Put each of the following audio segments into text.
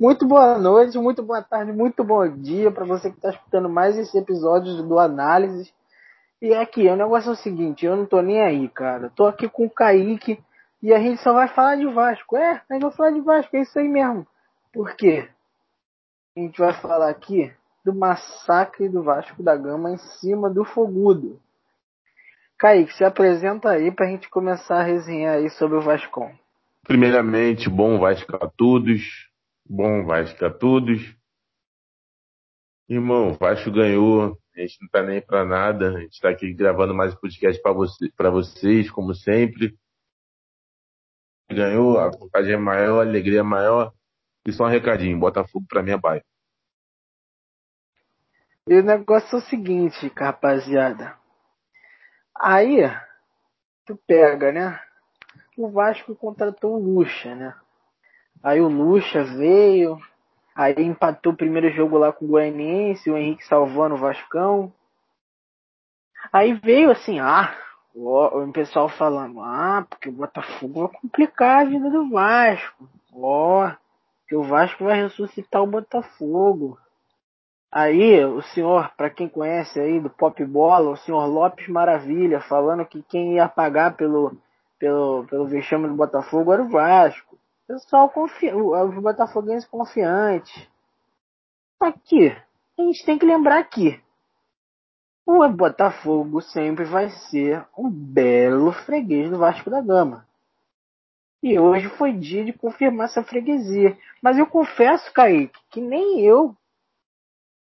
Muito boa noite, muito boa tarde, muito bom dia para você que está escutando mais esse episódio do Análise. E aqui, o negócio é o seguinte, eu não tô nem aí, cara. Tô aqui com o Kaique e a gente só vai falar de Vasco. É, a gente vai falar de Vasco, é isso aí mesmo. Por quê? A gente vai falar aqui do massacre do Vasco da Gama em cima do Fogudo. Kaique, se apresenta aí pra gente começar a resenhar aí sobre o Vascão. Primeiramente, bom Vasco a todos. Bom Vasco a todos. Irmão, Vasco ganhou. A gente não tá nem pra nada. A gente tá aqui gravando mais um podcast pra, você, pra vocês, como sempre. Ganhou, a vontade é maior, a alegria é maior. E só um recadinho, Botafogo pra mim é bairro. E o negócio é o seguinte, rapaziada. Aí, tu pega, né? O Vasco contratou o Lucha, né? Aí o Lucha veio, aí empatou o primeiro jogo lá com o Goianiense, o Henrique salvando o Vascão. Aí veio assim, ah, o, o pessoal falando, ah, porque o Botafogo vai complicar a vida do Vasco. Ó, que o Vasco vai ressuscitar o Botafogo. Aí, o senhor, para quem conhece aí do Pop Bola, o senhor Lopes Maravilha, falando que quem ia pagar pelo, pelo, pelo vexame do Botafogo era o Vasco. Pessoal confi os botafoguenses confiantes. Aqui, a gente tem que lembrar que o Botafogo sempre vai ser um belo freguês do Vasco da Gama. E hoje foi dia de confirmar essa freguesia. Mas eu confesso, Kaique, que nem eu,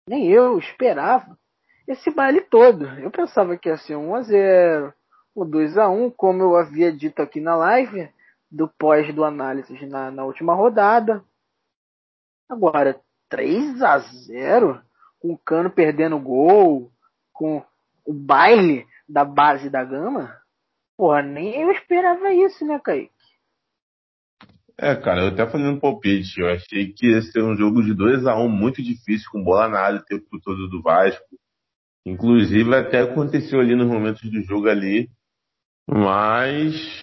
nem eu esperava esse baile todo. Eu pensava que ia ser 1x0, ou 2x1, como eu havia dito aqui na live do pós do análise na, na última rodada. Agora, 3 a 0 com o Cano perdendo gol, com o baile da base da gama. Porra, nem eu esperava isso, né, Kaique? É, cara, eu até fazendo palpite, eu achei que ia ser um jogo de 2 a 1 um, muito difícil, com bola na área o tempo todo do Vasco. Inclusive até aconteceu ali nos momentos do jogo ali, mas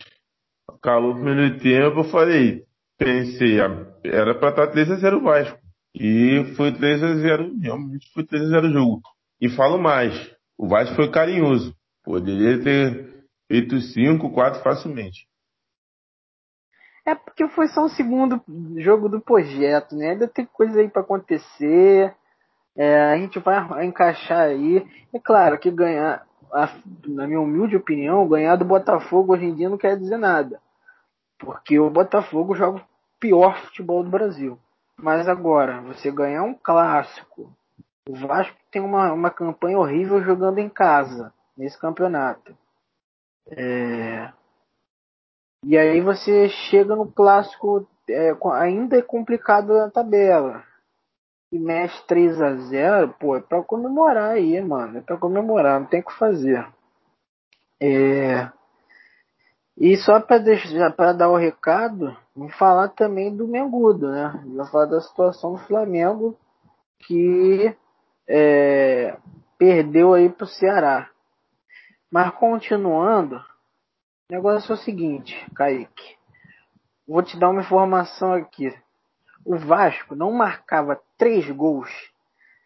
Acabou o primeiro tempo, eu falei, pensei, era pra estar 3x0 Vasco. E foi 3x0, realmente foi 3x0 o jogo. E falo mais, o Vasco foi carinhoso. Poderia ter feito 5, 4 facilmente. É porque foi só o segundo jogo do projeto, né? Ainda tem coisa aí para acontecer. É, a gente vai encaixar aí. É claro que ganhar, na minha humilde opinião, ganhar do Botafogo hoje em dia não quer dizer nada. Porque o Botafogo joga o pior futebol do Brasil. Mas agora, você ganhar um clássico. O Vasco tem uma, uma campanha horrível jogando em casa nesse campeonato. É... E aí você chega no clássico, é, ainda é complicado na tabela. E mexe 3 a 0 pô, é pra comemorar aí, mano. É pra comemorar, não tem o que fazer. É... E só para deixar para dar o recado, vamos falar também do Mengudo, né? Vamos falar da situação do Flamengo que é, perdeu aí pro Ceará. Mas continuando, o negócio é o seguinte, Kaique. Vou te dar uma informação aqui. O Vasco não marcava três gols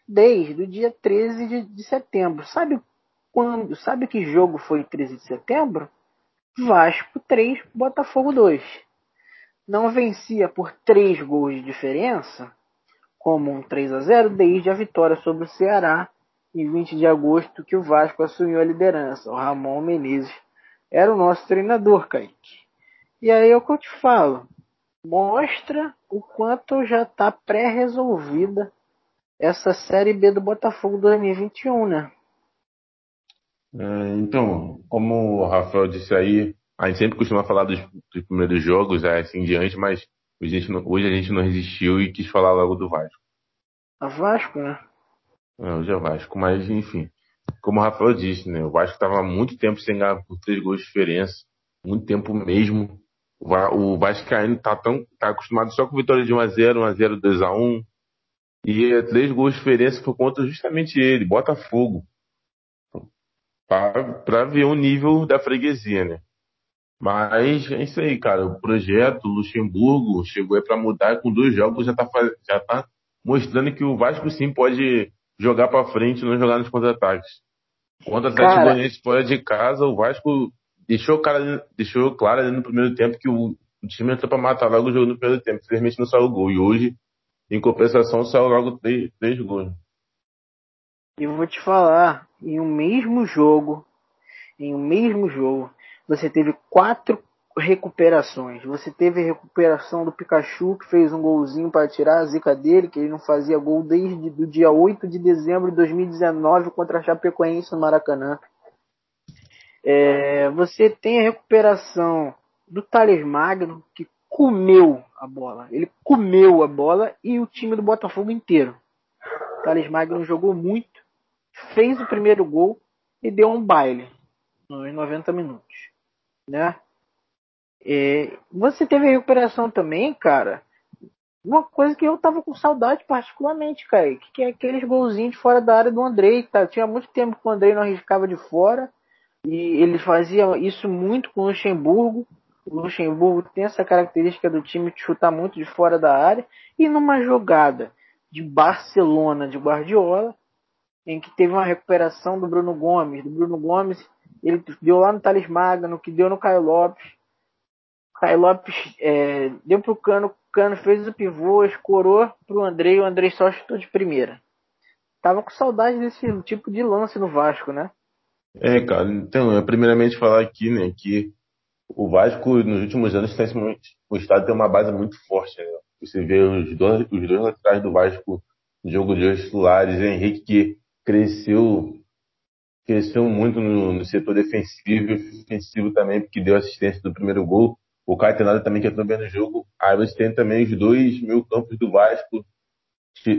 desde o dia 13 de, de setembro. Sabe quando? Sabe que jogo foi 13 de setembro? Vasco 3, Botafogo 2. Não vencia por 3 gols de diferença, como um 3 a 0 desde a vitória sobre o Ceará em 20 de agosto que o Vasco assumiu a liderança. O Ramon Menezes era o nosso treinador, Kaique. E aí é o que eu te falo. Mostra o quanto já está pré-resolvida essa Série B do Botafogo 2021, né? É, então, como o Rafael disse aí, a gente sempre costuma falar dos, dos primeiros jogos, é, assim diante, mas hoje a, gente não, hoje a gente não resistiu e quis falar logo do Vasco. A Vasco, né? É, hoje é Vasco, mas enfim. Como o Rafael disse, né? O Vasco estava muito tempo sem ganhar por três gols de diferença. Muito tempo mesmo. O Vascaíno tá tão tá acostumado só com vitória de 1x0, 1x0, 2x1. E é, três gols de diferença por conta justamente ele, Botafogo para ver o nível da freguesia, né? Mas é isso aí, cara. O projeto Luxemburgo chegou aí para mudar com dois jogos, já tá, já tá mostrando que o Vasco sim pode jogar para frente e não jogar nos contra-ataques. Contra o Atlético Goianiense fora de casa, o Vasco deixou, cara, deixou claro ali no primeiro tempo que o, o time entrou para matar logo o jogo no primeiro tempo. Infelizmente não saiu gol. E hoje, em compensação, saiu logo três, três gols. E vou te falar, em um mesmo jogo, em um mesmo jogo, você teve quatro recuperações. Você teve recuperação do Pikachu, que fez um golzinho para tirar a zica dele, que ele não fazia gol desde o dia 8 de dezembro de 2019 contra a Chapecoense no Maracanã. É, você tem a recuperação do Thales Magno, que comeu a bola. Ele comeu a bola e o time do Botafogo inteiro. O Thales Magno jogou muito, fez o primeiro gol e deu um baile nos 90 minutos, né? É, você teve a recuperação também, cara. Uma coisa que eu tava com saudade particularmente, cara, que é aqueles golzinhos de fora da área do Andrei, tá? Tinha muito tempo que o Andrei não arriscava de fora e ele fazia isso muito com o Luxemburgo. O Luxemburgo tem essa característica do time de chutar muito de fora da área e numa jogada de Barcelona de Guardiola, em que teve uma recuperação do Bruno Gomes. Do Bruno Gomes, ele deu lá no Thales Magno, que deu no Caio Lopes. Caio Lopes é, deu pro Cano, Cano fez o pivô, escorou pro Andrei, o Andrei só chutou de primeira. Tava com saudade desse tipo de lance no Vasco, né? É, cara, então, eu primeiramente falar aqui, né, que o Vasco nos últimos anos tem mostrado ter uma base muito forte, né? Você vê os dois, os dois laterais do Vasco no jogo de hoje titulares, Henrique que cresceu cresceu muito no, no setor defensivo e ofensivo também, porque deu assistência do primeiro gol. O Caetanado também que entrou bem no jogo. Aí você tem também os dois mil campos do Vasco,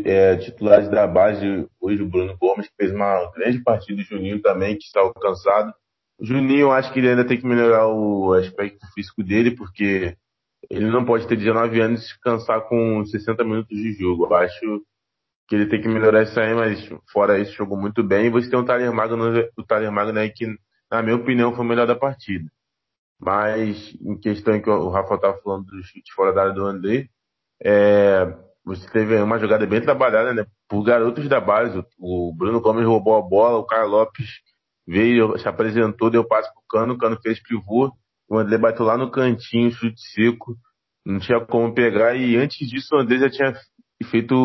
é, titulares da base, hoje o Bruno Gomes, que fez uma grande partida, o Juninho também, que está alcançado. O Juninho, eu acho que ele ainda tem que melhorar o aspecto físico dele, porque ele não pode ter 19 anos e se cansar com 60 minutos de jogo. Eu acho que ele tem que melhorar isso aí, mas fora isso, jogou muito bem. E você tem o Tyler Magno, o Tyler Magno aí, que, na minha opinião, foi o melhor da partida. Mas, em questão que o Rafa estava falando do chute fora da área do André, é, você teve uma jogada bem trabalhada, né? Por garotos da base. O Bruno Gomes roubou a bola, o Carlos Lopes veio, se apresentou, deu passe pro Cano, o Cano fez pivô, o André bateu lá no cantinho, chute seco, não tinha como pegar, e antes disso o André já tinha feito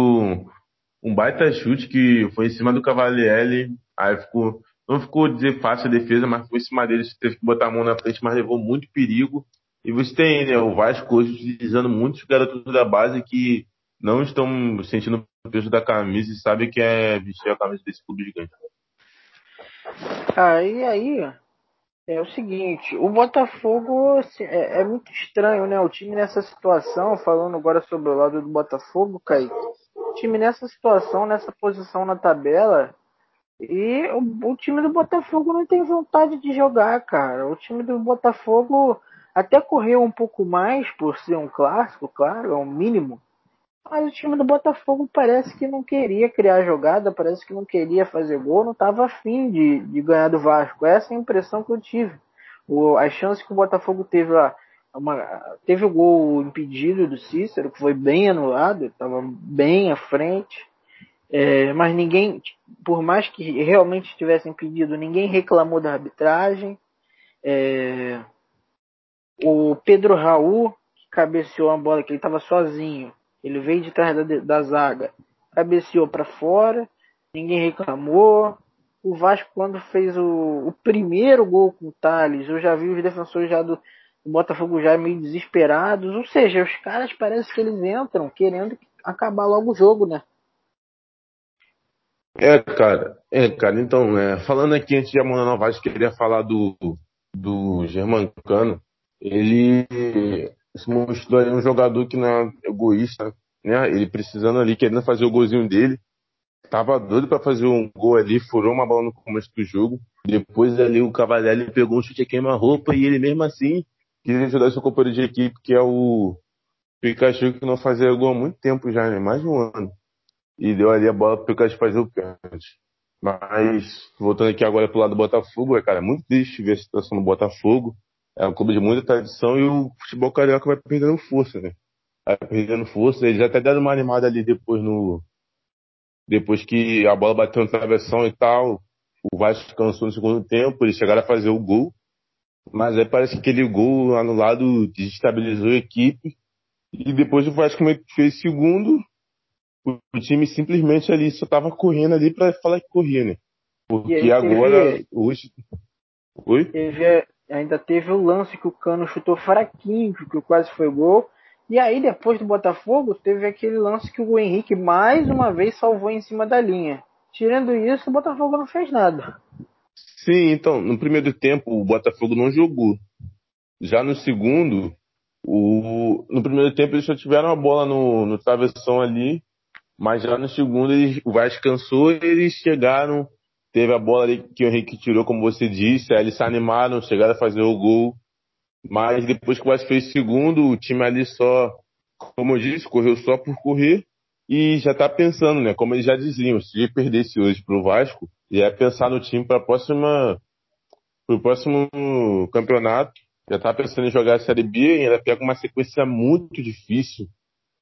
um, baita chute que foi em cima do Cavalieri, aí ficou não ficou dizer fácil a defesa, mas foi em cima deles, teve que botar a mão na frente, mas levou muito perigo. E você tem né, o Vasco hoje utilizando muitos garotos da base que não estão sentindo o peso da camisa e sabem que é vestir a camisa desse clube gigante. E aí é o seguinte, o Botafogo assim, é, é, muito estranho, né? O time nessa situação, falando agora sobre o lado do Botafogo, Kaique, o time nessa situação, nessa posição na tabela, e o, o, time do Botafogo não tem vontade de jogar, cara. O time do Botafogo até correu um pouco mais por ser um clássico, claro, é um mínimo. Mas o time do Botafogo parece que não queria criar jogada, parece que não queria fazer gol, não estava afim de, de ganhar do Vasco. Essa é a impressão que eu tive. O, as chances que o Botafogo teve lá, uma, teve o gol impedido do Cícero, que foi bem anulado, estava bem à frente. É, mas ninguém, por mais que realmente tivessem pedido, ninguém reclamou da arbitragem. É, o Pedro Raul, que cabeceou a bola, que ele estava sozinho, ele veio de trás da, da zaga, cabeceou para fora, ninguém reclamou. O Vasco, quando fez o, o, primeiro gol com o Thales, eu já vi os defensores já do, do Botafogo já meio desesperados. Ou seja, os caras parece que eles entram querendo acabar logo o jogo, né? É, cara, é, cara, então, é, falando aqui antes de Amanda Novaes, queria falar do, do Germancano. Ele se mostrou aí um jogador que não é egoísta, né? Ele precisando ali, querendo fazer o golzinho dele. Tava doido para fazer um gol ali, furou uma bola no começo do jogo. Depois ali o Cavalieri pegou um chute queima-roupa e ele mesmo assim quis ajudar seu companheiro de equipe, que é o Pikachu, que não fazia gol há muito tempo já, né? Mais de um ano e deu ali a bola pro Lucas fazer o pênalti. Mas, voltando aqui agora pro lado do Botafogo, é, cara, muito triste ver a situação do Botafogo. É um clube de muita tradição e o futebol carioca vai perdendo força, né? Vai perdendo força. Eles até deram uma animada ali depois no. Depois que a bola bateu na travessão e tal. O Vasco cansou no segundo tempo, eles chegaram a fazer o gol. Mas aí parece que aquele gol anulado desestabilizou a equipe. E depois o Vasco fez segundo. O time simplesmente ali só tava correndo ali para falar que corria, né? Porque agora, hoje. Oi? Teve, ainda teve o lance que o Cano chutou fraquinho, que quase foi gol. E aí, depois do Botafogo, teve aquele lance que o Henrique mais uma vez salvou em cima da linha. Tirando isso, o Botafogo não fez nada. Sim, então, no primeiro tempo o Botafogo não jogou. Já no segundo, o, no primeiro tempo eles só tiveram a bola no, no travessão ali, mas já no segundo eles, o Vasco cansou e eles chegaram, teve a bola ali que o Henrique tirou, como você disse, aí eles se animaram, chegaram a fazer o gol, mas depois que o Vasco fez segundo, o time ali só, como eu disse, correu só por correr e já tá pensando, né, como eles já diziam, se perdesse hoje pro Vasco, ia pensar no time para próxima pro próximo campeonato, já tá pensando em jogar a Série B e ainda pega uma sequência muito difícil.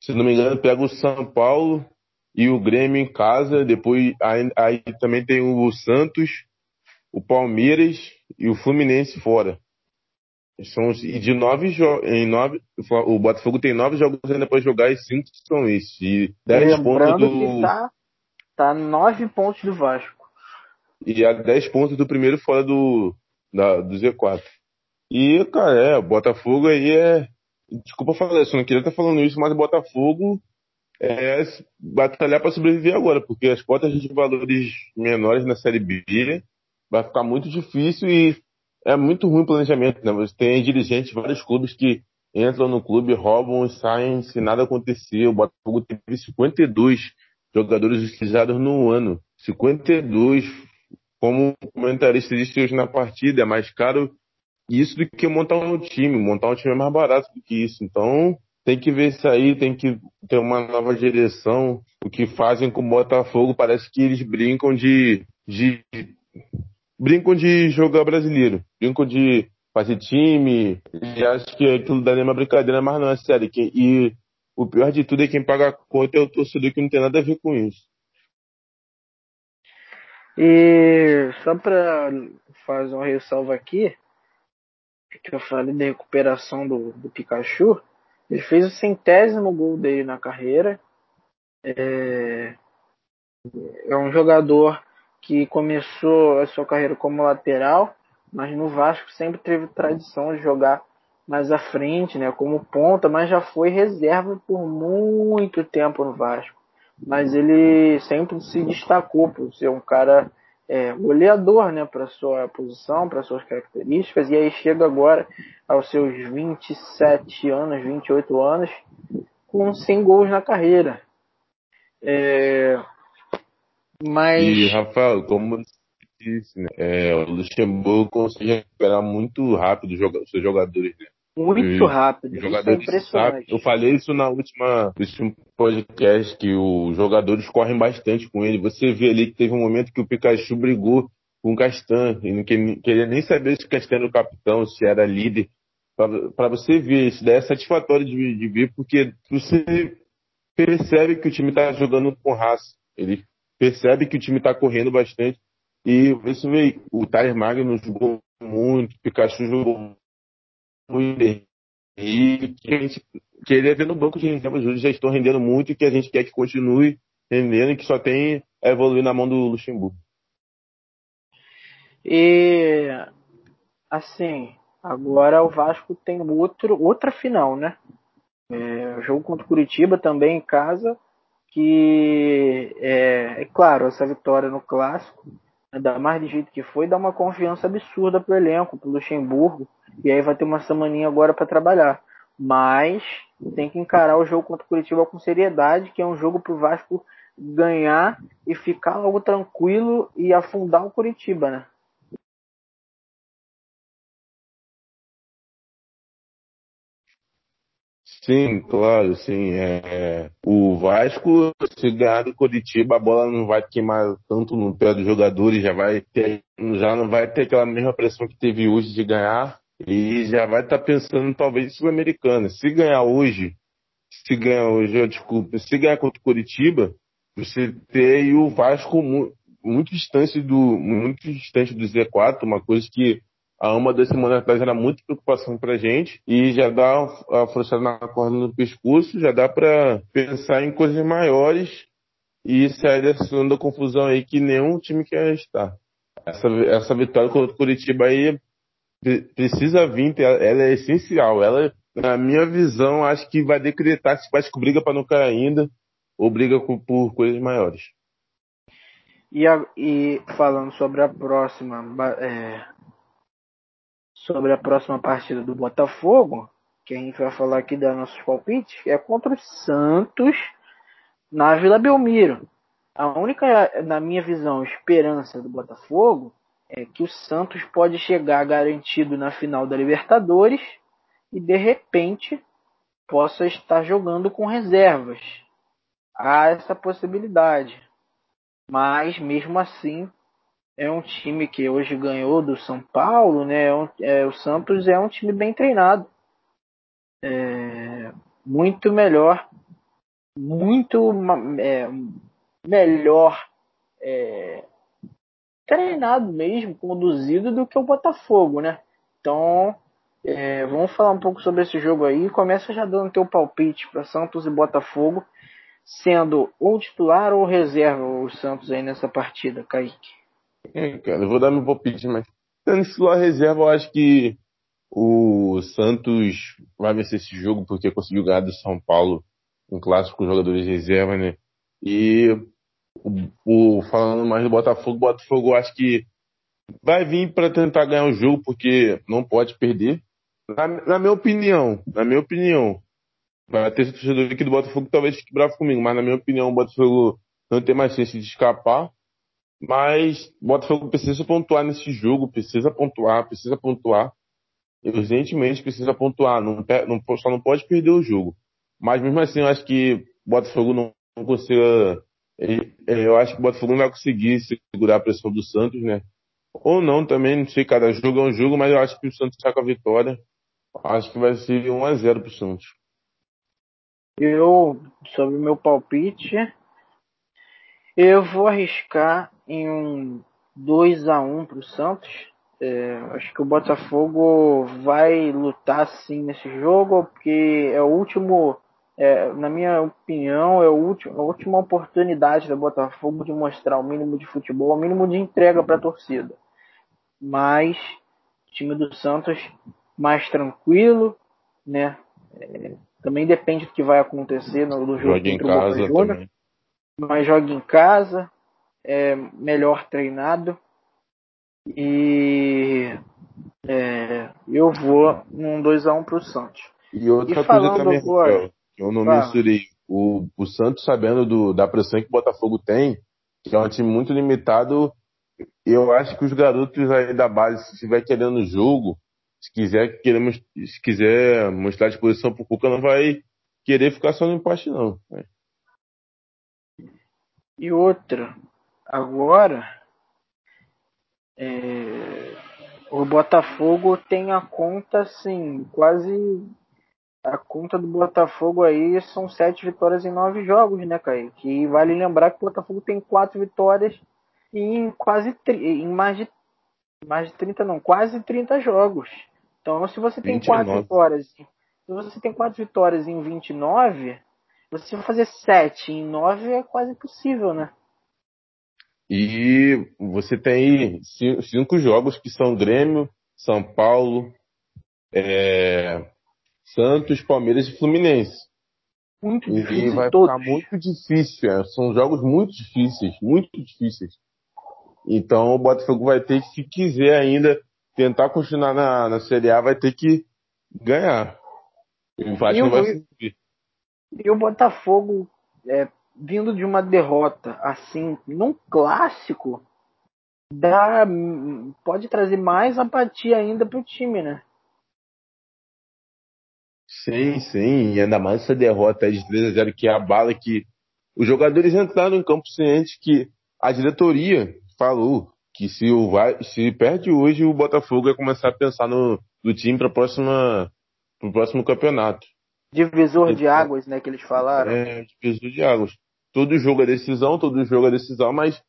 Se não me engano, pega o São Paulo, e o Grêmio em casa. Depois aí, aí também tem o Santos, o Palmeiras e o Fluminense fora. São, e de nove jogos, em nove, o Botafogo tem nove jogos ainda para jogar e cinco são esses. E dez pontos do. Que tá, tá nove pontos do Vasco. E a dez pontos do primeiro fora do, da, do Z4. E, cara, é, o Botafogo aí é. Desculpa falar isso, não queria estar falando isso, mas o Botafogo é batalhar para sobreviver agora, porque as cotas de valores menores na Série B vai ficar muito difícil e é muito ruim o planejamento, né? Você tem dirigentes de vários clubes que entram no clube, roubam e saem se nada acontecer. O Botafogo teve 52 jogadores utilizados no ano. 52, como comentarista disse hoje na partida, é mais caro isso do que montar um time. Montar um time é mais barato do que isso. Então, tem que ver isso aí, tem que ter uma nova direção. O que fazem com o Botafogo parece que eles brincam de, de brincam de jogar brasileiro, brincam de fazer time, e acho que aquilo dali é uma brincadeira, mas não é sério. E o pior de tudo é quem paga a conta é o torcedor que não tem nada a ver com isso. E só para fazer uma ressalva aqui, que eu falei da recuperação do, do Pikachu, ele fez o centésimo gol dele na carreira. É, é um jogador que começou a sua carreira como lateral, mas no Vasco sempre teve tradição de jogar mais à frente, né, como ponta, mas já foi reserva por muito tempo no Vasco. Mas ele sempre se destacou por ser um cara é, goleador né, para sua posição, para suas características, e aí chega agora aos seus 27 anos, 28 anos, com 100 gols na carreira. É, mas... E, Rafael, como disse, né, é, o Luxemburgo consegue recuperar muito rápido os seus jogadores. Né? Muito rápido. Jogadores é sabe, eu falei isso na última último podcast que os jogadores correm bastante com ele. Você vê ali que teve um momento que o Pikachu brigou com o Castan e não queria nem saber se o Castan era o capitão, se era líder. Para você ver, isso daí é satisfatório de, de ver, porque você percebe que o time está jogando com raça. Ele percebe que o time está correndo bastante. E você vê, o Tyler Magnus jogou muito, o Pikachu jogou e que a gente queria ver no banco de reservas hoje já estão rendendo muito e que a gente quer que continue rendendo e que só tem a evoluir na mão do Luxemburgo. E assim, agora o Vasco tem outro, outra final, né? É, jogo contra o Curitiba também em casa, que é, é claro, essa vitória no clássico dá mais de jeito que foi, dá uma confiança absurda pro elenco, pro Luxemburgo, e aí vai ter uma semaninha agora para trabalhar. Mas tem que encarar o jogo contra o Curitiba com seriedade, que é um jogo pro Vasco ganhar e ficar logo tranquilo e afundar o Curitiba, né? Sim, claro, sim. É, o Vasco, se ganhar do Curitiba, a bola não vai queimar tanto no pé dos jogadores, já vai ter, já não vai ter aquela mesma pressão que teve hoje de ganhar. E já vai estar tá pensando talvez em Sul-Americana. Se ganhar hoje, se ganhar hoje, desculpa, se ganhar contra o Curitiba, você tem o Vasco muito distante do muito distante do Z4, uma coisa que há uma das semanas atrás era muita preocupação pra gente e já dá a forçada na corda no pescoço, já dá para pensar em coisas maiores e sair dessa da confusão aí que nenhum time quer estar. Essa, essa vitória contra o Curitiba aí precisa vir, ela é essencial. Ela, na minha visão, acho que vai decretar se faz briga para não cair ainda ou briga por coisas maiores. E, a, e falando sobre a próxima é, sobre a próxima partida do Botafogo, que a gente vai falar aqui da nossos palpites, é contra o Santos na Vila Belmiro. A única, na minha visão, esperança do Botafogo é que o Santos pode chegar garantido na final da Libertadores e de repente possa estar jogando com reservas. Há essa possibilidade. Mas mesmo assim é um time que hoje ganhou do São Paulo, né? É, é o Santos é um time bem treinado, é, muito melhor, muito é, melhor é, treinado mesmo, conduzido do que o Botafogo, né? Então, é, vamos falar um pouco sobre esse jogo aí. Começa já dando teu palpite para Santos e Botafogo, sendo ou titular ou reserva o Santos aí nessa partida, Kaique. É, cara, eu vou dar meu palpite, mas sendo titular reserva, eu acho que o Santos vai vencer esse jogo porque conseguiu ganhar do São Paulo, um clássico com jogadores de reserva, né? E o, o, falando mais do Botafogo, o Botafogo acho que vai vir para tentar ganhar o jogo porque não pode perder. Na, na, minha opinião, na minha opinião, vai ter torcedor aqui do Botafogo talvez fique bravo comigo, mas na minha opinião o Botafogo não tem mais chance de escapar. Mas o Botafogo precisa pontuar nesse jogo, precisa pontuar, precisa pontuar. Urgentemente precisa pontuar, não, não, só não pode perder o jogo. Mas mesmo assim, eu acho que o Botafogo não, não consiga é, eu acho que o Botafogo não vai conseguir segurar a pressão do Santos, né? Ou não também, não sei, cada jogo é um jogo, mas eu acho que o Santos sai com a vitória. Acho que vai ser 1x0 pro Santos. Eu, sobre o meu palpite, eu vou arriscar em um 2x1 pro Santos. É, acho que o Botafogo vai lutar sim nesse jogo, porque é o último é, na minha opinião, é último, a última oportunidade da Botafogo de mostrar o mínimo de futebol, o mínimo de entrega para a torcida. Mas o time do Santos mais tranquilo, né? É, também depende do que vai acontecer no, no jogo joga em casa também. Mas joga em casa, é melhor treinado e é, eu vou num 2x1 um pro Santos. E outra e coisa também, agora, eu não mensurei. O, o Santos, sabendo do, da pressão que o Botafogo tem, que é um time muito limitado, eu acho que os garotos aí da base, se estiver querendo o jogo, se quiser, queremos, se quiser mostrar disposição pro Cuca, não vai querer ficar só no empate, não. Né? E outra, agora, é, o Botafogo tem a conta, assim, quase a conta do Botafogo aí são sete vitórias em nove jogos, né, Kaique? E vale lembrar que o Botafogo tem quatro vitórias em quase em mais de mais de 30 não, quase 30 jogos. Então, se você tem 29. quatro vitórias, se você tem quatro vitórias em 29, você vai fazer sete em nove é quase impossível, né? E você tem cinco jogos que são Grêmio, São Paulo, é, Santos, Palmeiras e Fluminense. Muito difícil. E vai todos. ficar muito difícil. É. São jogos muito difíceis, muito difíceis. Então o Botafogo vai ter que, se quiser ainda tentar continuar na, na Série A, vai ter que ganhar. O empate não vai. E o Botafogo, é, vindo de uma derrota assim, num clássico, dá, pode trazer mais apatia ainda pro time, né? Sim, sim, e ainda mais essa derrota de 3 a 0 que é a bala que os jogadores entraram em campo ciente que a diretoria falou, que se o vai, se perde hoje, o Botafogo vai começar a pensar no, no time para próxima pro próximo campeonato. Divisor então, de águas, né, que eles falaram. É, divisor de águas. Todo jogo é decisão, todo jogo é decisão, mas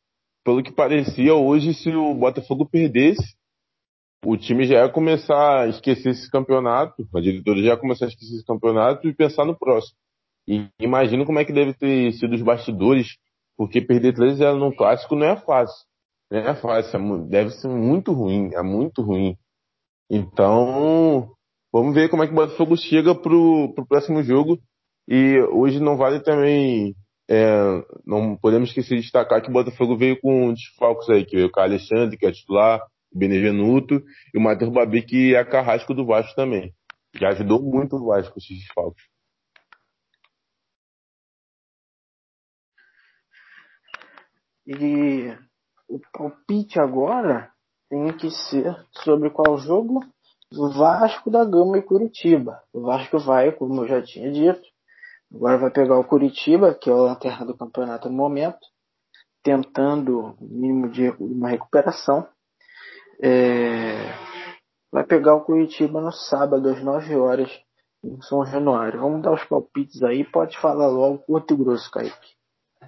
pelo que parecia hoje, se o Botafogo perdesse, o time já ia começar a esquecer esse campeonato, a diretoria já ia começar a esquecer esse campeonato e pensar no próximo. E imagino como é que deve ter sido os bastidores, porque perder 3 0 num clássico não é fácil. Não é fácil, é deve ser muito ruim, é muito ruim. Então, vamos ver como é que o Botafogo chega pro, pro próximo jogo. E hoje não vale também, é, não podemos esquecer de destacar que o Botafogo veio com desfalques aí, que veio com o Alexandre, que é titular, o Benevenuto, e o Matheus Babi, que é carrasco do Vasco também. Que ajudou muito o Vasco esses desfalques. E o palpite agora tem que ser sobre qual jogo? Vasco da Gama e Curitiba. O Vasco vai, como eu já tinha dito, agora vai pegar o Curitiba, que é a lanterna do campeonato no momento, tentando o mínimo de uma recuperação. É... Vai pegar o Curitiba no sábado, às 9 horas, em São Januário. Vamos dar os palpites aí, pode falar logo, curto e grosso, Kaique.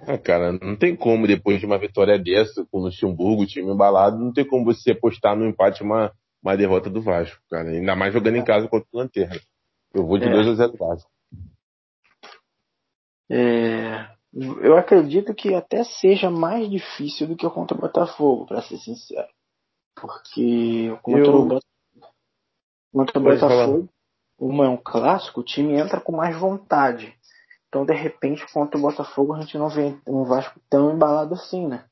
É, cara, não tem como, depois de uma vitória dessa, com o Luxemburgo, time embalado, não tem como você apostar no empate uma, uma derrota do Vasco, cara. Ainda mais jogando em casa contra o Lanterna. Eu vou de é. 2 a 0 Vasco. É, eu acredito que até seja mais difícil do que contra o Botafogo, para ser sincero. Porque contra eu... o, contra o Botafogo, uma é um clássico, o time entra com mais vontade. Então, de repente, contra o Botafogo, a gente não vê um Vasco tão embalado assim, né?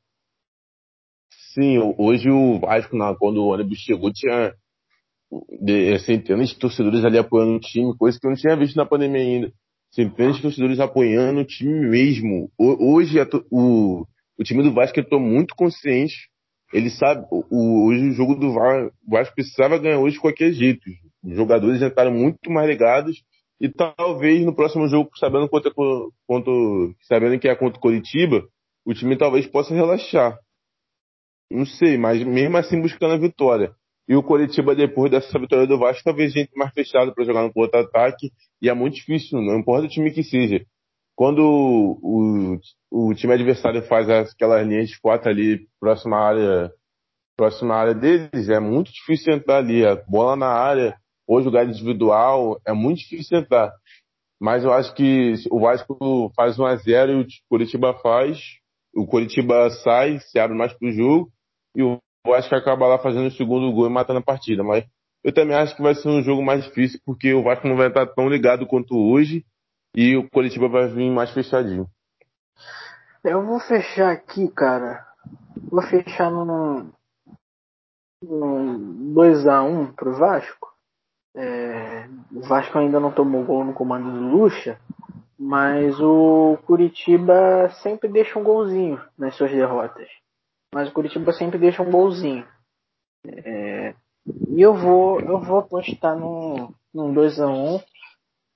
Sim, hoje o Vasco, quando o ônibus chegou, tinha centenas de torcedores ali apoiando o time, coisa que eu não tinha visto na pandemia ainda. Centenas de torcedores apoiando o time mesmo. Hoje o, o time do Vasco estou muito consciente. Ele sabe, o, hoje o jogo do Vasco precisava ganhar hoje de qualquer jeito. Os jogadores já estavam muito mais ligados e talvez no próximo jogo, sabendo, contra, contra, sabendo que é contra o Coritiba, o time talvez possa relaxar. Não sei, mas mesmo assim buscando a vitória. E o Coritiba, depois dessa vitória do Vasco, talvez gente mais fechado para jogar no contra-ataque. E é muito difícil, não importa o time que seja. Quando o, o, time adversário faz aquelas linhas de quatro ali, próxima área, próxima área deles, é muito difícil entrar ali. A bola na área, ou jogar individual, é muito difícil entrar. Mas eu acho que o Vasco faz 1 a 0 e o Curitiba faz, o Curitiba sai, se abre mais pro jogo, e o Vasco acaba lá fazendo o segundo gol e matando a partida. Mas eu também acho que vai ser um jogo mais difícil, porque o Vasco não vai estar tão ligado quanto hoje, e o Curitiba vai vir mais fechadinho. Eu vou fechar aqui, cara. Vou fechar num 2x1 pro Vasco. É, o Vasco ainda não tomou gol no comando do Lucha, mas o Curitiba sempre deixa um golzinho nas suas derrotas. Mas o Curitiba sempre deixa um golzinho. É, e eu vou, eu vou apostar num, num 2x1,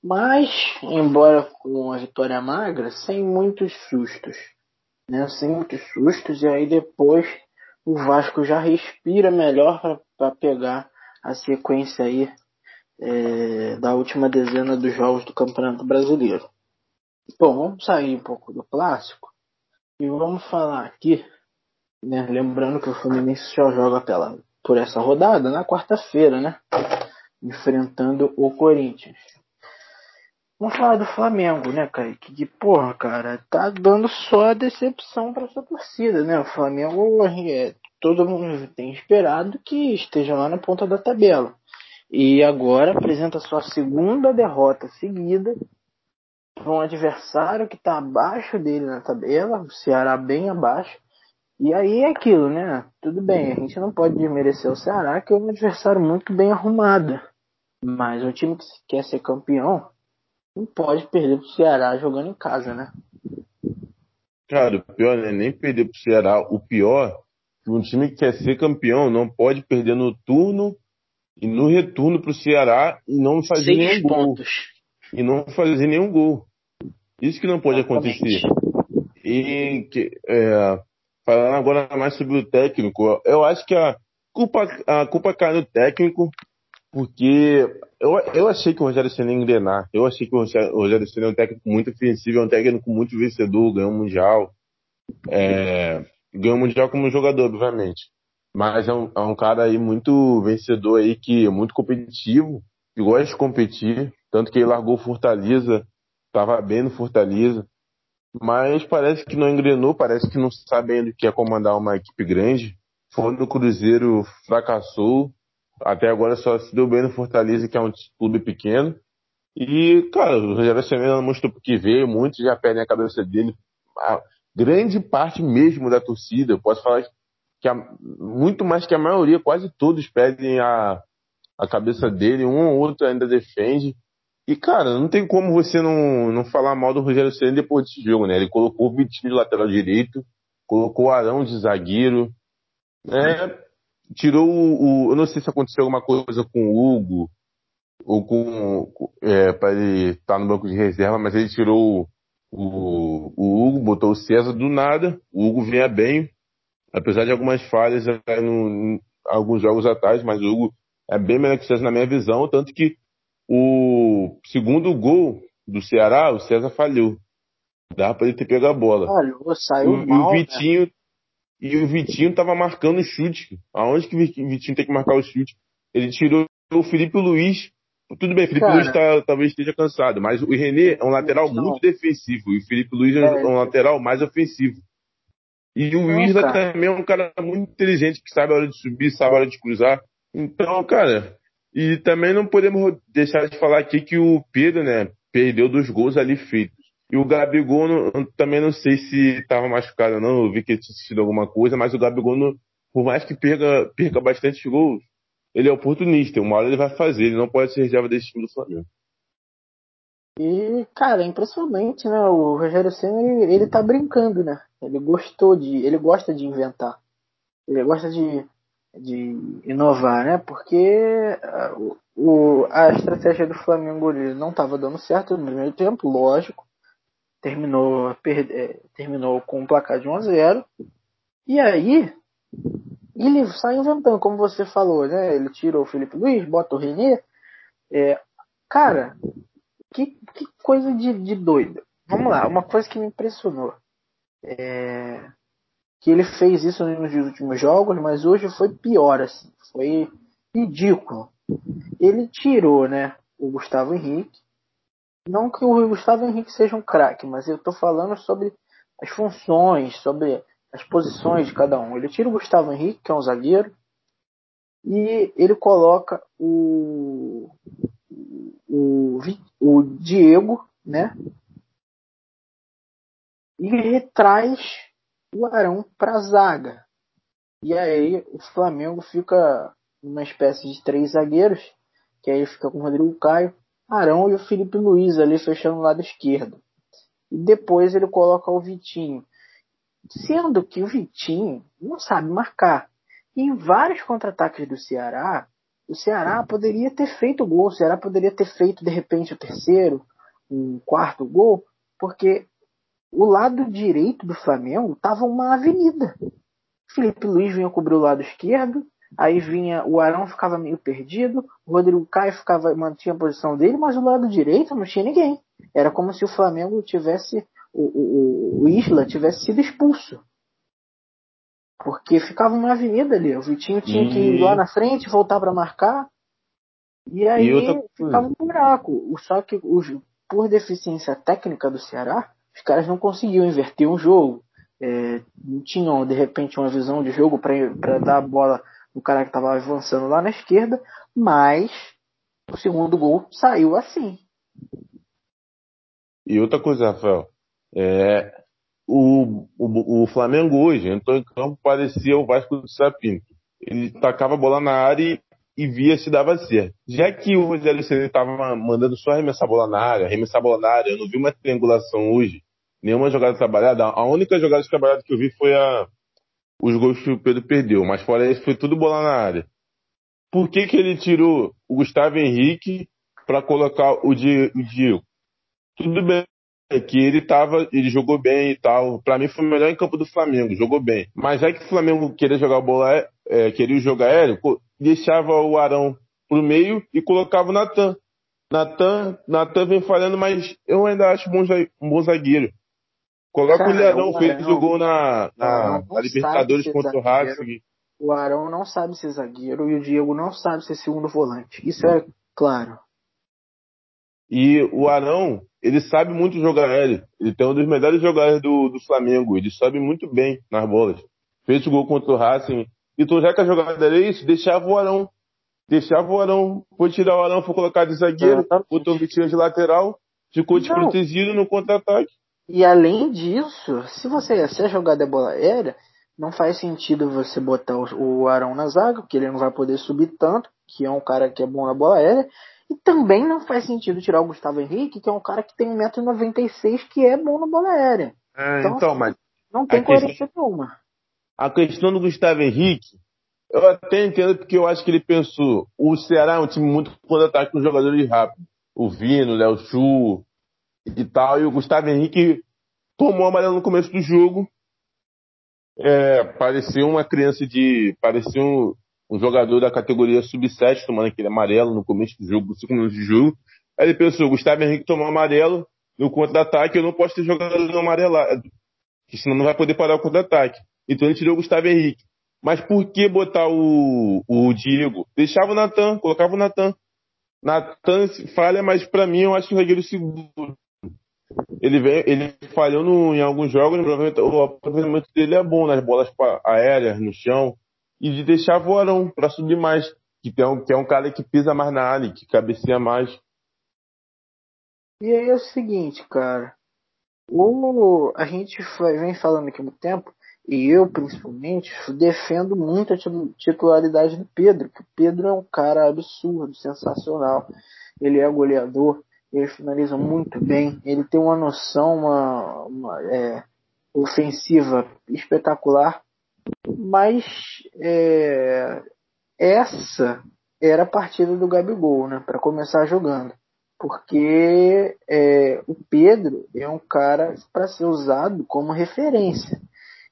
mas, embora com uma vitória magra, sem muitos sustos. Né? Sem muitos sustos, e aí depois o Vasco já respira melhor para pegar a sequência aí é, da última dezena dos jogos do Campeonato Brasileiro. Bom, vamos sair um pouco do clássico e vamos falar aqui, né, lembrando que o Fluminense só joga pela, por essa rodada na quarta-feira, né, enfrentando o Corinthians. Vamos falar do Flamengo, né, Kaique? Que, porra, cara, tá dando só decepção para essa torcida, né? O Flamengo, é, todo mundo tem esperado que esteja lá na ponta da tabela. E agora apresenta sua segunda derrota seguida para um adversário que está abaixo dele na tabela, o Ceará bem abaixo. E aí é aquilo, né? Tudo bem, a gente não pode desmerecer o Ceará, que é um adversário muito bem arrumado. Mas um time que quer ser campeão não pode perder pro Ceará jogando em casa, né? Cara, o pior não é nem perder pro Ceará. O pior, que um time que quer ser campeão não pode perder no turno e no retorno para o Ceará e não fazer Seis nenhum pontos. gol. E não fazer nenhum gol. Isso que não pode Exatamente. acontecer. E que, é, falando agora mais sobre o técnico, eu acho que a culpa, a culpa cai no técnico, porque eu, eu achei que o Rogério Senna ia engrenar. Eu achei que o Rogério Senna é um técnico muito ofensivo, é um técnico muito vencedor, ganhou o Mundial. É, ganhou o Mundial como jogador, obviamente. Mas é um, é um cara aí muito vencedor aí, que é muito competitivo, que gosta de competir. Tanto que ele largou Fortaleza, estava bem no Fortaleza. Mas parece que não engrenou, parece que não sabe ainda o que é comandar uma equipe grande. Foi no Cruzeiro, fracassou. Até agora só se deu bem no Fortaleza, que é um clube pequeno. E, cara, o Rogério Senna mostrou porque veio, muitos já perdem a cabeça dele. A grande parte mesmo da torcida, eu posso falar que a, muito mais que a maioria, quase todos pedem a, a cabeça dele, um ou outro ainda defende. E, cara, não tem como você não, não falar mal do Rogério Senna depois desse jogo, né? Ele colocou o Vitinho de lateral direito, colocou o Arão de zagueiro, né? Tirou o, o, Eu não sei se aconteceu alguma coisa com o Hugo, ou com. É, para ele estar tá no banco de reserva, mas ele tirou o, o Hugo, botou o César do nada. O Hugo vinha bem, apesar de algumas falhas em alguns jogos atrás, mas o Hugo é bem melhor que o César na minha visão, tanto que o segundo gol do Ceará, o César falhou. Dava pra ele ter pego a bola. Falhou, saiu o, mal, o Vitinho, né? E o Vitinho tava marcando o chute. Aonde que o Vitinho tem que marcar o chute? Ele tirou o Felipe Luiz. Tudo bem, Felipe Cara, Luiz tá, talvez esteja cansado, mas o René é um lateral não. muito defensivo e o Felipe Luiz é, é um lateral mais ofensivo. E o não, Isla cara. também é um cara muito inteligente que sabe a hora de subir, sabe a hora de cruzar. Então, cara, e também não podemos deixar de falar aqui que o Pedro, né, perdeu dos gols ali feitos. E o Gabigol, não, também não sei se estava machucado ou não, eu vi que ele tinha assistido alguma coisa, mas o Gabigol, não, por mais que perca, perca bastante gols, ele é oportunista, uma hora ele vai fazer, ele não pode ser reserva desse time do Flamengo. E, cara, é impressionante, né? O Rogério Senna, ele, ele tá brincando, né? Ele gostou de. Ele gosta de inventar. Ele gosta de de inovar, né? Porque uh, o, a estratégia do Flamengo não estava dando certo no primeiro tempo, lógico. Terminou, perde, é, terminou com um placar de 1 a 0 E aí, ele sai inventando, como você falou, né? Ele tirou o Felipe Luiz, bota o René. É, cara, que, que coisa de, de doido. Vamos lá, uma coisa que me impressionou. É, que ele fez isso nos últimos jogos, mas hoje foi pior, assim, foi ridículo. Ele tirou, né, o Gustavo Henrique. Não que o Gustavo Henrique seja um craque, mas eu estou falando sobre as funções, sobre as posições de cada um. Ele tira o Gustavo Henrique, que é um zagueiro, e ele coloca o, o, o Diego, né? E retraz o Arão para a zaga. E aí o Flamengo fica numa espécie de três zagueiros, que aí fica com o Rodrigo Caio, Arão e o Felipe Luiz ali fechando o lado esquerdo. E depois ele coloca o Vitinho. Sendo que o Vitinho não sabe marcar. E em vários contra-ataques do Ceará, o Ceará poderia ter feito gol, o Ceará poderia ter feito de repente o terceiro, um quarto gol, porque o lado direito do Flamengo estava uma avenida. Felipe Luiz vinha cobrir o lado esquerdo, aí vinha o Arão ficava meio perdido, o Rodrigo Caio ficava mantinha a posição dele, mas o lado direito não tinha ninguém. Era como se o Flamengo tivesse o, o, o Isla tivesse sido expulso. Porque ficava uma avenida ali. O Vitinho tinha que ir lá na frente, voltar para marcar. E aí e outra... ficava um buraco. Só que por deficiência técnica do Ceará, os caras não conseguiam inverter um jogo. É, não tinham, de repente, uma visão de jogo para dar a bola no cara que estava avançando lá na esquerda, mas o segundo gol saiu assim. E outra coisa, Rafael, é, o, o, o Flamengo hoje entrou em campo, parecia o Vasco do Sapinto. Ele tacava a bola na área e, e via se dava certo. Já que o Rogério estava mandando só arremessar a bola na área, arremessar a bola na área, eu não vi uma triangulação hoje nenhuma jogada trabalhada. A única jogada trabalhada que eu vi foi a, os gols que o Pedro perdeu, mas fora isso foi tudo bola na área. Por que, que ele tirou o Gustavo Henrique para colocar o, Di, o Diego? Tudo bem que ele tava, ele jogou bem e tal. Para mim foi o melhor em campo do Flamengo, jogou bem. Mas já que o Flamengo queria jogar bola, é, queria jogar aéreo, deixava o Arão pro meio e colocava o Natan. Natan, Natan vem falhando, mas eu ainda acho bom, um bom zagueiro. Coloca Cara, o Leão, fez o gol na, na, na Libertadores contra o Racing. O Arão não sabe ser zagueiro e o Diego não sabe ser segundo volante. Isso é claro. E o Arão, ele sabe muito jogar aéreo. Ele tem um dos melhores jogadores do, do Flamengo. Ele sobe muito bem nas bolas. Fez o gol contra o Racing. Então, já que a jogada era isso, deixava o Arão. Deixava o Arão. Foi tirar o Arão, foi colocar de zagueiro, botou o Vitinho de lateral, ficou desprotegido no contra-ataque. E além disso, se você se a jogada é bola aérea, não faz sentido você botar o, Arão na zaga, porque ele não vai poder subir tanto, que é um cara que é bom na bola aérea. E também não faz sentido tirar o Gustavo Henrique, que é um cara que tem 1,96m, que é bom na bola aérea. É, então, então, mas. Não tem coerência nenhuma. A questão do Gustavo Henrique, eu até entendo porque eu acho que ele pensou: o Ceará é um time muito contra-ataque com jogadores rápidos. O Vino, o Léo Chu, e tal. E o Gustavo Henrique tomou amarelo no começo do jogo. É, parecia uma criança de. Parecia um, um jogador da categoria sub-7 tomando aquele amarelo no começo do jogo, 5 minutos de jogo. Aí ele pensou: Gustavo Henrique tomou amarelo no contra-ataque, eu não posso ter jogador amarelado, porque senão não vai poder parar o contra-ataque. Então ele tirou o Gustavo Henrique. Mas por que botar o, o Diego? Deixava o Natan, colocava o Natan. Natan falha, mas para mim eu acho que o Regueiro seguro ele vem, ele falhou no, em alguns jogos, o aproveitamento dele é bom nas bolas aéreas, no chão, e de deixar voarão para subir mais, que, tem um, que é um cara que pisa mais na área, que cabeceia mais. E aí é o seguinte, cara, o, a gente vem falando aqui muito tempo, e eu principalmente defendo muito a titularidade do Pedro, que o Pedro é um cara absurdo, sensacional, ele é goleador, ele finaliza muito bem, ele tem uma noção uma, uma é, ofensiva espetacular, mas é, essa era a partida do Gabigol, né, para começar jogando, porque é, o Pedro é um cara para ser usado como referência.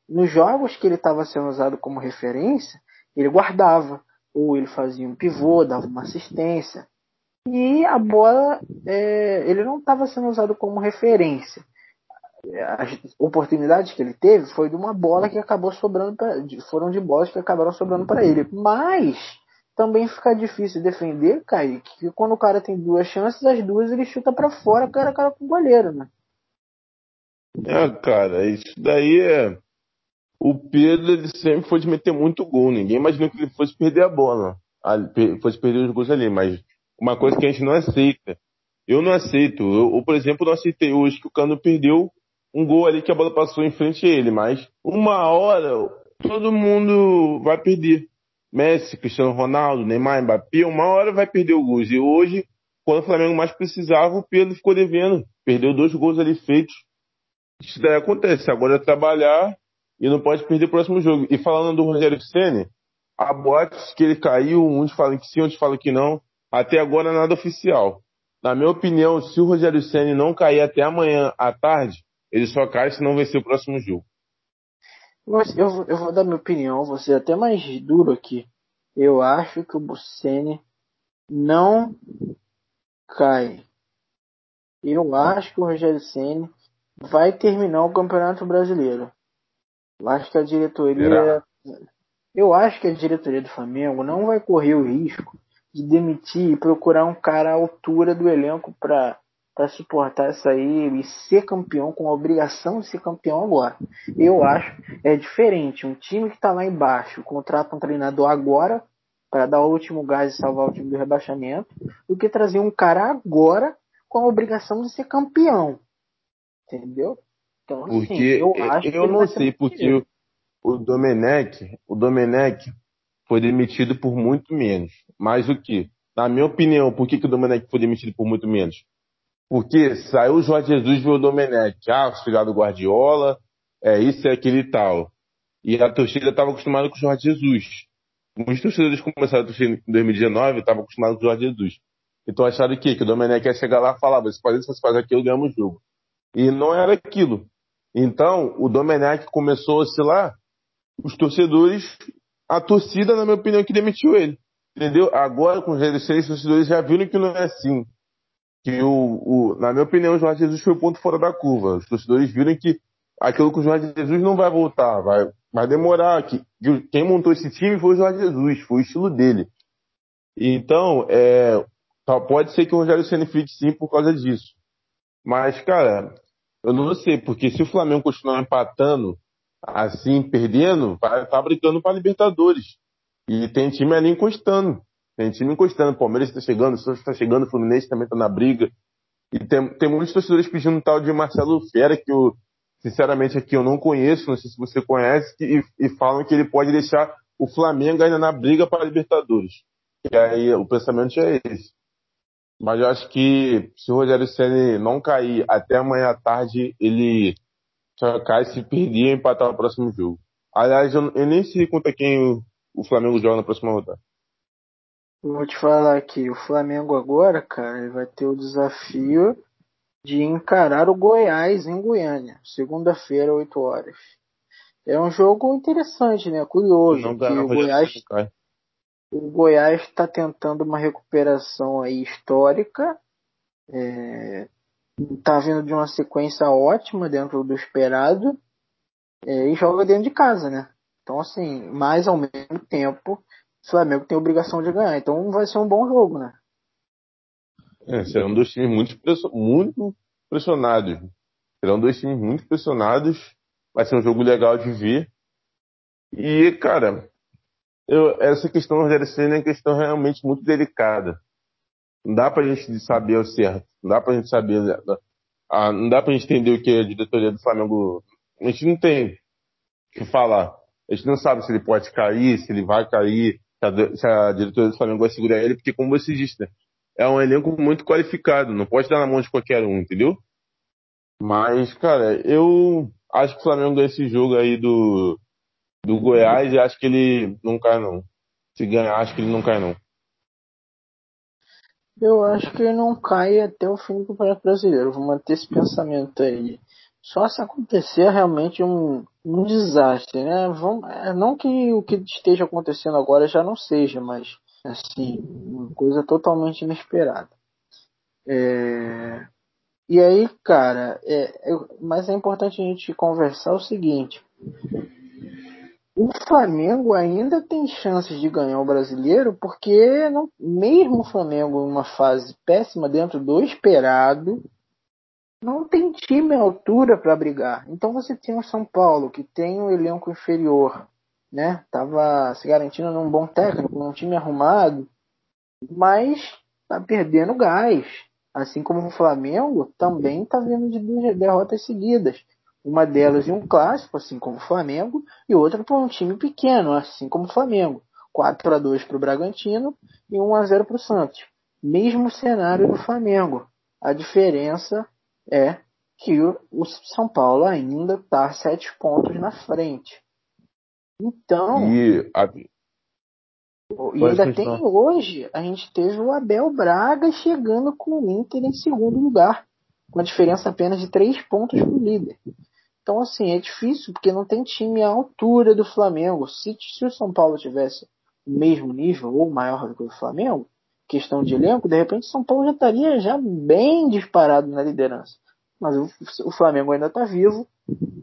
Nos jogos que ele estava sendo usado como referência, ele guardava, ou ele fazia um pivô, dava uma assistência, e a bola, é, ele não estava sendo usado como referência. As oportunidades que ele teve foi de uma bola que acabou sobrando pra, foram de bolas que acabaram sobrando para ele. Mas também fica difícil defender, Kaique, que quando o cara tem duas chances, as duas ele chuta para fora, cara a cara com o goleiro, né? É, cara, isso daí é. O Pedro ele sempre foi de meter muito gol. Ninguém imaginou que ele fosse perder a bola. Fosse perder os gols ali, mas uma coisa que a gente não aceita. Eu não aceito. Eu, eu, por exemplo, não aceitei hoje que o Cano perdeu um gol ali que a bola passou em frente a ele, mas uma hora todo mundo vai perder. Messi, Cristiano Ronaldo, Neymar, Mbappé, uma hora vai perder o gol. E hoje, quando o Flamengo mais precisava, o Pedro ficou devendo. Perdeu dois gols ali feitos. Isso daí acontece. Agora é trabalhar e não pode perder o próximo jogo. E falando do Rogério Senna, a boate que ele caiu, uns falam que sim, outros falam que não. Até agora nada oficial. Na minha opinião, se o Rogério Senna não cair até amanhã à tarde, ele só cai se não vencer o próximo jogo. Eu, eu vou dar minha opinião, vou ser até mais duro aqui. Eu acho que o Bussene não cai. Eu acho que o Rogério Senna vai terminar o Campeonato Brasileiro. Eu acho que a diretoria. Eu acho que a diretoria do Flamengo não vai correr o risco de demitir e procurar um cara à altura do elenco para para suportar isso aí e ser campeão com a obrigação de ser campeão agora. Eu acho é diferente um time que está lá embaixo contrata um treinador agora para dar o último gás e salvar o time do rebaixamento do que trazer um cara agora com a obrigação de ser campeão. Entendeu? Então, assim, porque eu, acho eu não sei porque o, o Domenech, o Domenech foi demitido por muito menos. Mas o que? Na minha opinião, por que, que o Domenech foi demitido por muito menos? Porque saiu o Jorge Jesus e veio o Domenech. Ah, filho do Guardiola, é isso, é aquele tal. E a torcida estava acostumada com o Jorge Jesus. Muitos torcedores começaram a torcer em 2019 estavam acostumados com o Jorge Jesus. Então acharam o quê? Que o Domenech ia chegar lá e falar, você faz isso, você faz aquilo, ganhamos o jogo. E não era aquilo. Então, o Domenech começou a oscilar, os torcedores, a torcida, na minha opinião, que demitiu ele. Entendeu? Agora, com os 16 torcedores já viram que não é assim. Que o, o, na minha opinião, o Jorge Jesus foi o ponto fora da curva. Os torcedores viram que aquilo com o Jorge Jesus não vai voltar, vai, vai demorar. Que, que quem montou esse time foi o Jorge Jesus, foi o estilo dele. Então, é, pode ser que o Rogério Senna fique sim por causa disso. Mas, cara, eu não sei, porque se o Flamengo continuar empatando, assim, perdendo, vai tá brigando para Libertadores. E tem time ali encostando. Tem time encostando. O Palmeiras está chegando, o Santos está chegando, o Fluminense também está na briga. E tem, tem muitos torcedores pedindo tal de Marcelo Fera, que eu, sinceramente, aqui eu não conheço, não sei se você conhece, e, e falam que ele pode deixar o Flamengo ainda na briga para a Libertadores. E aí o pensamento é esse. Mas eu acho que se o Rogério Senna não cair até amanhã à tarde, ele só cai se perder e empatar o próximo jogo. Aliás, eu, eu nem sei contra quem o, Flamengo joga na próxima rodada. Vou te falar aqui, o Flamengo agora, cara, ele vai ter o desafio de encarar o Goiás em Goiânia, segunda-feira, 8 horas. É um jogo interessante, né? Curioso. Não que o Goiás, o Goiás está tentando uma recuperação aí histórica. É, tá vindo de uma sequência ótima dentro do esperado é, e joga dentro de casa, né? Então, assim, mais ao mesmo tempo, o Flamengo tem obrigação de ganhar. Então vai ser um bom jogo, né? É, serão dois times muito, muito pressionados. Serão dois times muito pressionados. Vai ser um jogo legal de ver. E, cara, eu, essa questão do Senna é uma questão realmente muito delicada. Não dá pra gente saber o certo. Não dá pra gente saber. Ah, não dá pra gente entender o que a diretoria do Flamengo. A gente não tem o que falar. A gente não sabe se ele pode cair, se ele vai cair, se a, diretoria do Flamengo vai segurar ele, porque, como você disse, né, é um elenco muito qualificado. Não pode dar na mão de qualquer um, entendeu? Mas, cara, eu acho que o Flamengo ganha esse jogo aí do, do Goiás e acho que ele não cai não. Se ganhar, acho que ele não cai não. Eu acho que ele não cai até o fim do Campeonato Brasileiro. Vou manter esse pensamento aí. Só se acontecer realmente um, um desastre, né? Vamos, é, não que o que esteja acontecendo agora já não seja, mas assim, uma coisa totalmente inesperada. É... E aí, cara, é, é, mas é importante a gente conversar o seguinte: o Flamengo ainda tem chances de ganhar o brasileiro, porque não, mesmo o Flamengo em uma fase péssima dentro do esperado, não tem time à altura para brigar. Então você tem o São Paulo, que tem um elenco inferior, né? Tava se garantindo num bom técnico, num time arrumado, mas tá perdendo gás. Assim como o Flamengo também tá vindo de duas derrotas seguidas. Uma delas em um clássico, assim como o Flamengo, e outra para um time pequeno, assim como o Flamengo. 4 a 2 para o Bragantino e 1 a 0 para o Santos. Mesmo cenário do Flamengo. A diferença é que o São Paulo ainda está sete pontos na frente. Então. E, a... e ainda tem hoje, a gente teve o Abel Braga chegando com o Inter em segundo lugar, com a diferença apenas de três pontos para o líder. Então, assim, é difícil porque não tem time à altura do Flamengo. Se, se o São Paulo tivesse o mesmo nível ou maior do que o Flamengo, questão de elenco, de repente São Paulo já estaria já bem disparado na liderança. Mas o, o Flamengo ainda está vivo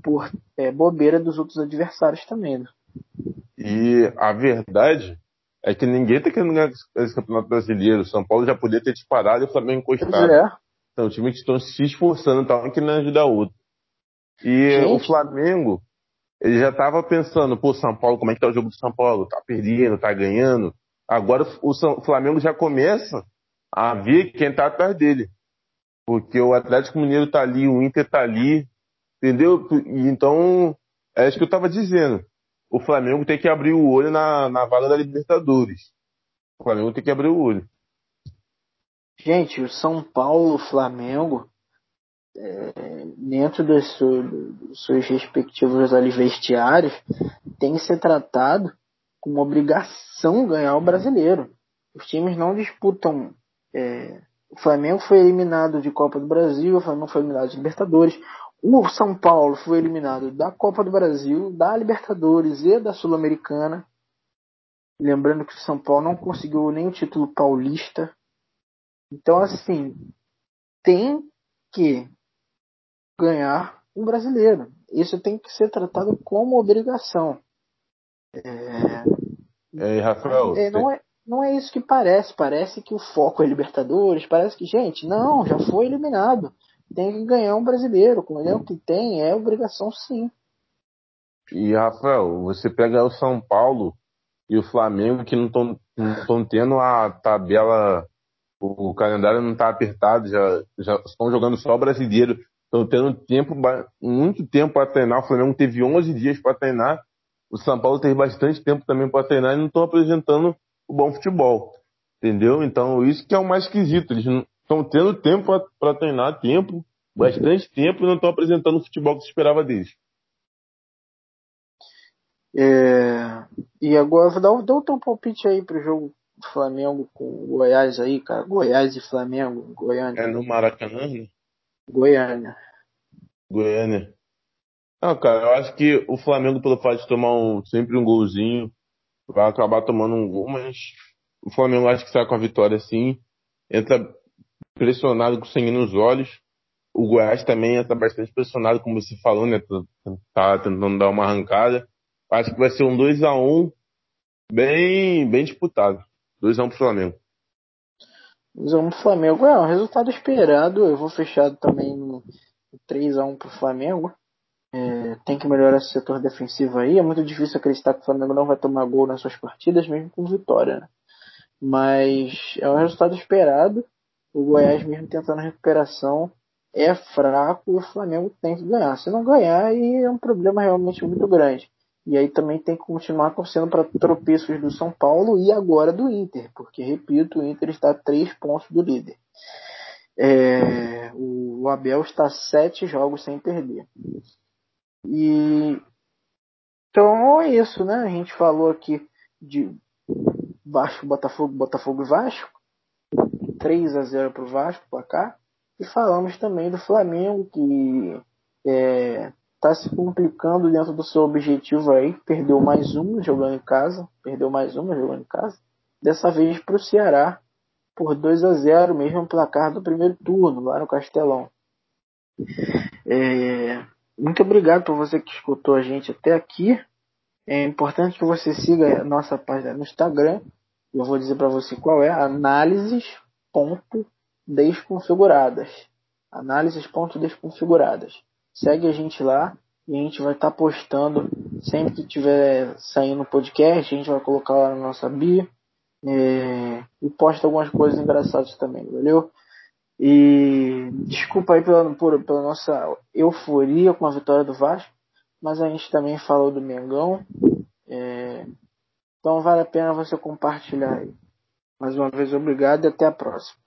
por é, bobeira dos outros adversários também. Né? E a verdade é que ninguém está querendo ganhar esse campeonato brasileiro. O São Paulo já poderia ter disparado e o Flamengo encostado. É. Então, times que estão se esforçando, estavam querendo ajudar o outro. E Gente. o Flamengo, ele já estava pensando, pô, São Paulo, como é que tá o jogo do São Paulo? Tá perdendo, tá ganhando. Agora o, Flamengo já começa a ver quem tá atrás dele. Porque o Atlético Mineiro tá ali, o Inter tá ali, entendeu? Então, é isso que eu tava dizendo. O Flamengo tem que abrir o olho na, na vaga da Libertadores. O Flamengo tem que abrir o olho. Gente, o São Paulo, o Flamengo, é, dentro dos, dos seus respectivos ali vestiários, tem que ser tratado com uma obrigação ganhar o brasileiro. Os times não disputam é, o Flamengo foi eliminado de Copa do Brasil, o Flamengo foi eliminado de Libertadores. O São Paulo foi eliminado da Copa do Brasil, da Libertadores e da Sul-Americana. Lembrando que o São Paulo não conseguiu nem o título paulista. Então, assim, tem que ganhar um brasileiro. Isso tem que ser tratado como obrigação. É... Rafael, é, não, é, não é isso que parece. Parece que o foco é Libertadores. Parece que, gente, não, já foi eliminado. Tem que ganhar um brasileiro. Com o que tem, é obrigação sim. E, Rafael, você pega o São Paulo e o Flamengo que não estão tendo a tabela, o, o calendário não está apertado, já, já estão jogando só o brasileiro. Estão tendo tempo, muito tempo para treinar. O Flamengo teve 11 dias para treinar. O São Paulo teve bastante tempo também para treinar e não estão apresentando o bom futebol. Entendeu? Então, isso que é o mais esquisito. Eles estão tendo tempo para treinar, tempo, bastante tempo, e não estão apresentando o futebol que se esperava deles. É... E agora, dá, dá o teu palpite aí pro jogo do Flamengo com Goiás aí, cara. Goiás e Flamengo, Goiânia. É no Maracanã, né? Goiânia. Goiânia. Não, cara, eu acho que o Flamengo, pelo fato de tomar um, sempre um golzinho, vai acabar tomando um gol, mas o Flamengo acho que sai com a vitória sim. Entra pressionado com sangue nos olhos. O Goiás também entra bastante pressionado, como você falou, né? Tá, tá tentando dar uma arrancada. Acho que vai ser um 2 a 1 bem, bem disputado. 2 a 1 pro Flamengo. 2 a 1 pro Flamengo. É um resultado esperado. Eu vou fechado também no 3 a 1 pro Flamengo. É, tem que melhorar esse setor defensivo aí. É muito difícil acreditar que o Flamengo não vai tomar gol nas suas partidas, mesmo com vitória. Né? Mas é um resultado esperado. O Goiás, mesmo tentando recuperação, é fraco o Flamengo tem que ganhar. Se não ganhar, aí é um problema realmente muito grande. E aí também tem que continuar torcendo para tropeços do São Paulo e agora do Inter, porque, repito, o Inter está a três pontos do líder. É, o Abel está sete jogos sem perder. E então é isso, né? A gente falou aqui de Vasco, Botafogo, Botafogo e Vasco. 3 a 0 para o Vasco, placar. E falamos também do Flamengo, que está é, se complicando dentro do seu objetivo aí. Perdeu mais uma jogando em casa. Perdeu mais uma jogando em casa. Dessa vez para o Ceará, por 2 a 0 mesmo placar do primeiro turno, lá no Castelão. É, muito obrigado por você que escutou a gente até aqui. É importante que você siga a nossa página no Instagram. Eu vou dizer para você qual é: análises.desconfiguradas. Análises.desconfiguradas. Segue a gente lá e a gente vai estar tá postando sempre que tiver saindo um podcast. A gente vai colocar lá na nossa bio é, e posta algumas coisas engraçadas também, valeu? E desculpa aí pela, por, pela nossa euforia com a vitória do Vasco, mas a gente também falou do Mengão. É, então vale a pena você compartilhar aí. Mais uma vez, obrigado e até a próxima.